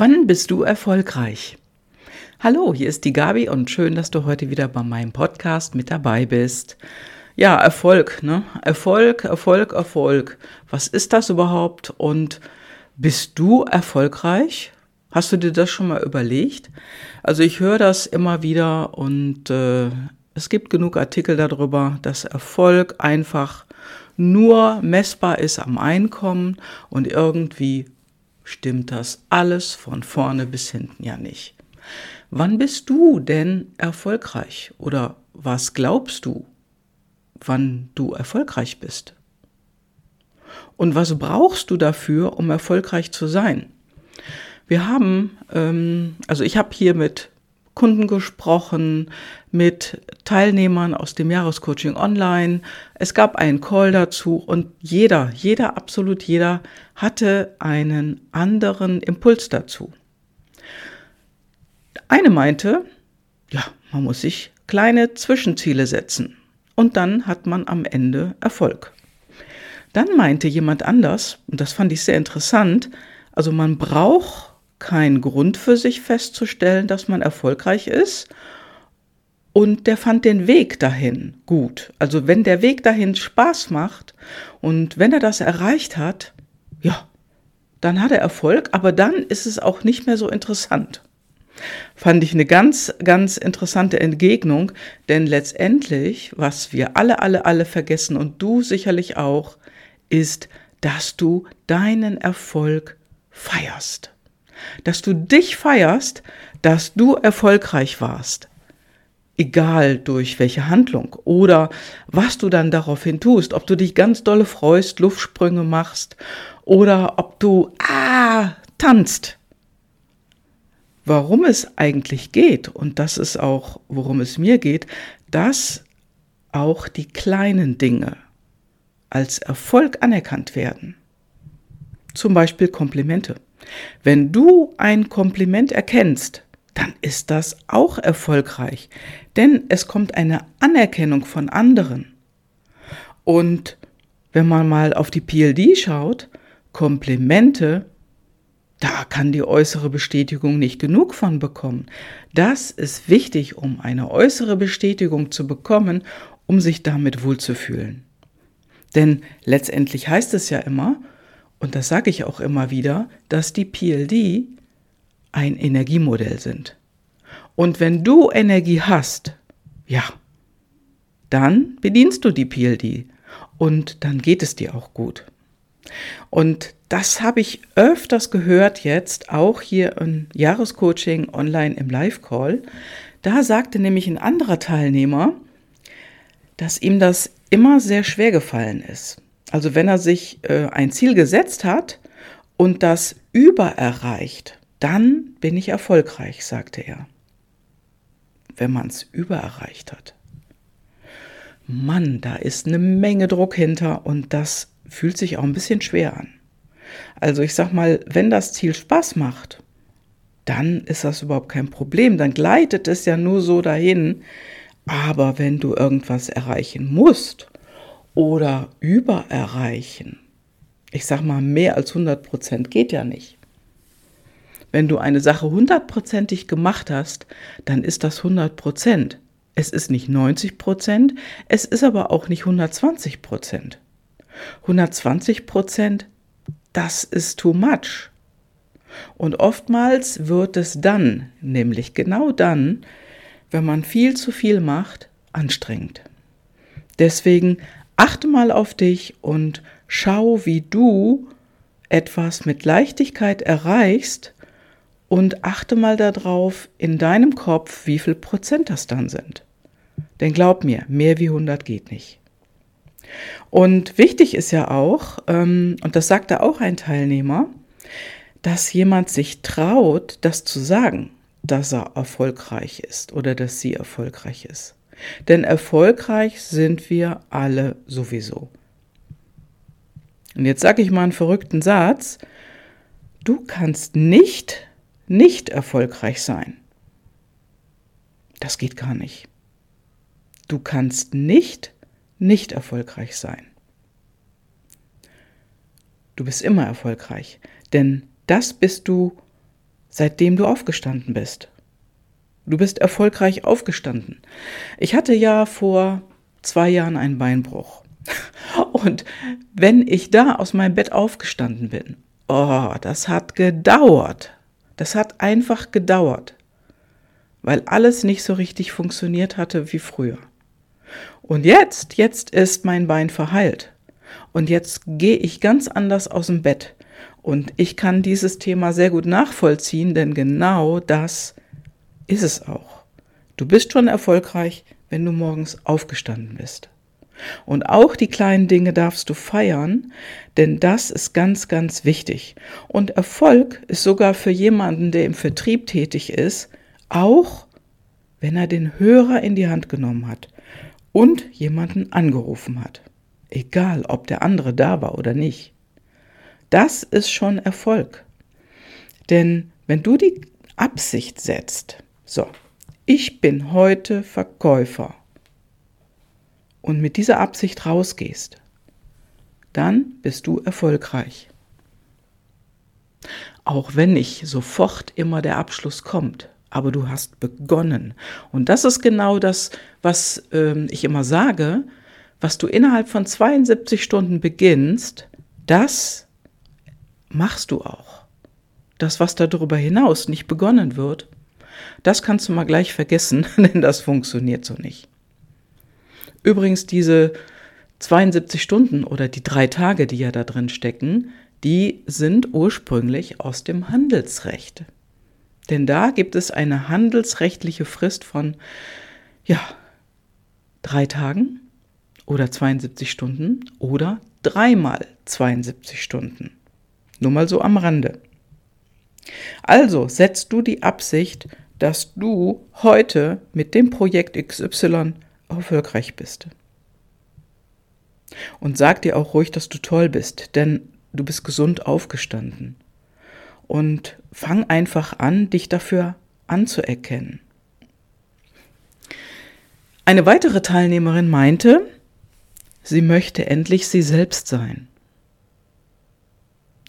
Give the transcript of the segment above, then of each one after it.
Wann bist du erfolgreich? Hallo, hier ist die Gabi und schön, dass du heute wieder bei meinem Podcast mit dabei bist. Ja, Erfolg, ne? Erfolg, Erfolg, Erfolg. Was ist das überhaupt und bist du erfolgreich? Hast du dir das schon mal überlegt? Also ich höre das immer wieder und äh, es gibt genug Artikel darüber, dass Erfolg einfach nur messbar ist am Einkommen und irgendwie stimmt das alles von vorne bis hinten ja nicht. Wann bist du denn erfolgreich oder was glaubst du, wann du erfolgreich bist? Und was brauchst du dafür, um erfolgreich zu sein? Wir haben, ähm, also ich habe hier mit Kunden gesprochen, mit Teilnehmern aus dem Jahrescoaching Online. Es gab einen Call dazu und jeder, jeder, absolut jeder hatte einen anderen Impuls dazu. Eine meinte, ja, man muss sich kleine Zwischenziele setzen und dann hat man am Ende Erfolg. Dann meinte jemand anders, und das fand ich sehr interessant, also man braucht kein Grund für sich festzustellen, dass man erfolgreich ist. Und der fand den Weg dahin gut. Also wenn der Weg dahin Spaß macht und wenn er das erreicht hat, ja, dann hat er Erfolg, aber dann ist es auch nicht mehr so interessant. Fand ich eine ganz, ganz interessante Entgegnung, denn letztendlich, was wir alle, alle, alle vergessen und du sicherlich auch, ist, dass du deinen Erfolg feierst dass du dich feierst, dass du erfolgreich warst. Egal durch welche Handlung oder was du dann daraufhin tust, ob du dich ganz dolle freust, Luftsprünge machst oder ob du ah tanzt. Warum es eigentlich geht, und das ist auch, worum es mir geht, dass auch die kleinen Dinge als Erfolg anerkannt werden. Zum Beispiel Komplimente. Wenn du ein Kompliment erkennst, dann ist das auch erfolgreich, denn es kommt eine Anerkennung von anderen. Und wenn man mal auf die PLD schaut, Komplimente, da kann die äußere Bestätigung nicht genug von bekommen. Das ist wichtig, um eine äußere Bestätigung zu bekommen, um sich damit wohlzufühlen. Denn letztendlich heißt es ja immer, und das sage ich auch immer wieder, dass die PLD ein Energiemodell sind. Und wenn du Energie hast, ja, dann bedienst du die PLD und dann geht es dir auch gut. Und das habe ich öfters gehört jetzt, auch hier im Jahrescoaching online im Live-Call. Da sagte nämlich ein anderer Teilnehmer, dass ihm das immer sehr schwer gefallen ist. Also wenn er sich äh, ein Ziel gesetzt hat und das übererreicht, dann bin ich erfolgreich, sagte er. Wenn man es übererreicht hat. Mann, da ist eine Menge Druck hinter und das fühlt sich auch ein bisschen schwer an. Also ich sag mal, wenn das Ziel Spaß macht, dann ist das überhaupt kein Problem, dann gleitet es ja nur so dahin. Aber wenn du irgendwas erreichen musst oder übererreichen. Ich sag mal, mehr als 100 Prozent geht ja nicht. Wenn du eine Sache hundertprozentig gemacht hast, dann ist das 100 Prozent. Es ist nicht 90 Prozent, es ist aber auch nicht 120 Prozent. 120 Prozent, das ist too much. Und oftmals wird es dann, nämlich genau dann, wenn man viel zu viel macht, anstrengend. Deswegen Achte mal auf dich und schau, wie du etwas mit Leichtigkeit erreichst und achte mal darauf in deinem Kopf, wie viel Prozent das dann sind. Denn glaub mir, mehr wie 100 geht nicht. Und wichtig ist ja auch, ähm, und das sagte auch ein Teilnehmer, dass jemand sich traut, das zu sagen, dass er erfolgreich ist oder dass sie erfolgreich ist. Denn erfolgreich sind wir alle sowieso. Und jetzt sage ich mal einen verrückten Satz. Du kannst nicht nicht erfolgreich sein. Das geht gar nicht. Du kannst nicht nicht erfolgreich sein. Du bist immer erfolgreich, denn das bist du seitdem du aufgestanden bist. Du bist erfolgreich aufgestanden. Ich hatte ja vor zwei Jahren einen Beinbruch. Und wenn ich da aus meinem Bett aufgestanden bin, oh, das hat gedauert. Das hat einfach gedauert, weil alles nicht so richtig funktioniert hatte wie früher. Und jetzt, jetzt ist mein Bein verheilt. Und jetzt gehe ich ganz anders aus dem Bett. Und ich kann dieses Thema sehr gut nachvollziehen, denn genau das ist es auch. Du bist schon erfolgreich, wenn du morgens aufgestanden bist. Und auch die kleinen Dinge darfst du feiern, denn das ist ganz, ganz wichtig. Und Erfolg ist sogar für jemanden, der im Vertrieb tätig ist, auch wenn er den Hörer in die Hand genommen hat und jemanden angerufen hat. Egal, ob der andere da war oder nicht. Das ist schon Erfolg. Denn wenn du die Absicht setzt, so, ich bin heute Verkäufer und mit dieser Absicht rausgehst, dann bist du erfolgreich. Auch wenn nicht sofort immer der Abschluss kommt, aber du hast begonnen. Und das ist genau das, was äh, ich immer sage, was du innerhalb von 72 Stunden beginnst, das machst du auch. Das, was darüber hinaus nicht begonnen wird, das kannst du mal gleich vergessen, denn das funktioniert so nicht. Übrigens, diese 72 Stunden oder die drei Tage, die ja da drin stecken, die sind ursprünglich aus dem Handelsrecht. Denn da gibt es eine handelsrechtliche Frist von, ja, drei Tagen oder 72 Stunden oder dreimal 72 Stunden. Nur mal so am Rande. Also setzt du die Absicht, dass du heute mit dem Projekt XY erfolgreich bist. Und sag dir auch ruhig, dass du toll bist, denn du bist gesund aufgestanden. Und fang einfach an, dich dafür anzuerkennen. Eine weitere Teilnehmerin meinte, sie möchte endlich sie selbst sein.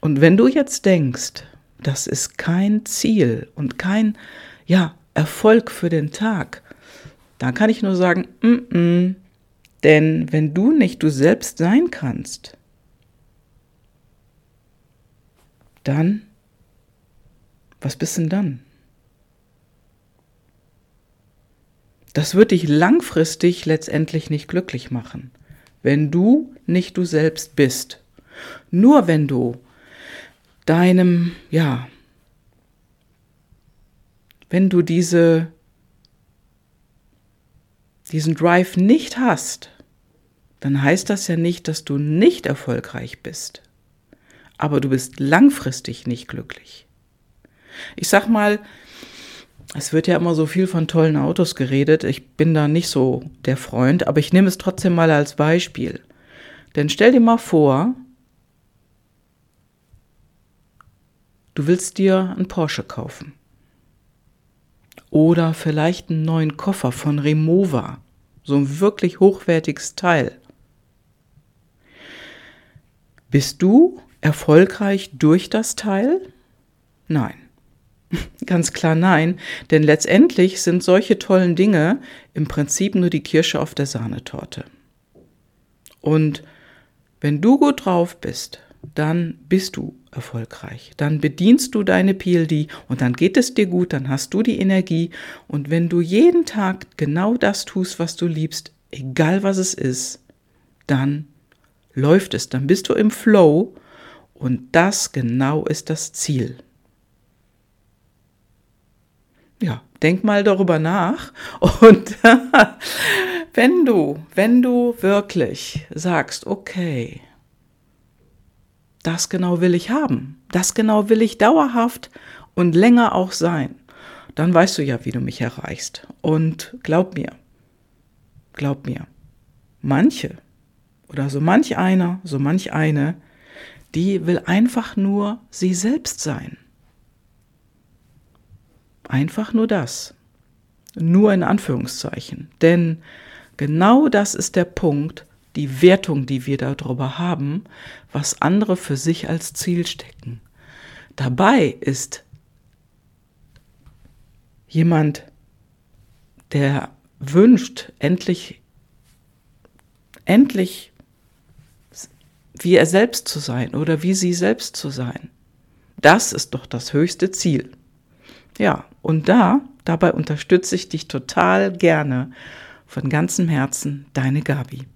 Und wenn du jetzt denkst, das ist kein Ziel und kein ja, Erfolg für den Tag, dann kann ich nur sagen, mm -mm, denn wenn du nicht du selbst sein kannst, dann, was bist denn dann? Das wird dich langfristig letztendlich nicht glücklich machen, wenn du nicht du selbst bist. Nur wenn du deinem, ja, wenn du diese, diesen Drive nicht hast, dann heißt das ja nicht, dass du nicht erfolgreich bist. Aber du bist langfristig nicht glücklich. Ich sag mal, es wird ja immer so viel von tollen Autos geredet. Ich bin da nicht so der Freund, aber ich nehme es trotzdem mal als Beispiel. Denn stell dir mal vor, Du willst dir einen Porsche kaufen. Oder vielleicht einen neuen Koffer von Remova. So ein wirklich hochwertiges Teil. Bist du erfolgreich durch das Teil? Nein. Ganz klar nein, denn letztendlich sind solche tollen Dinge im Prinzip nur die Kirsche auf der Sahnetorte. Und wenn du gut drauf bist, dann bist du erfolgreich. Dann bedienst du deine PLD und dann geht es dir gut, dann hast du die Energie und wenn du jeden Tag genau das tust, was du liebst, egal was es ist, dann läuft es, dann bist du im Flow und das genau ist das Ziel. Ja, denk mal darüber nach und wenn du, wenn du wirklich sagst, okay, das genau will ich haben. Das genau will ich dauerhaft und länger auch sein. Dann weißt du ja, wie du mich erreichst. Und glaub mir, glaub mir, manche oder so manch einer, so manch eine, die will einfach nur sie selbst sein. Einfach nur das. Nur in Anführungszeichen. Denn genau das ist der Punkt, die Wertung, die wir darüber haben, was andere für sich als Ziel stecken. Dabei ist jemand, der wünscht, endlich, endlich wie er selbst zu sein oder wie sie selbst zu sein. Das ist doch das höchste Ziel. Ja, und da, dabei unterstütze ich dich total gerne von ganzem Herzen, deine Gabi.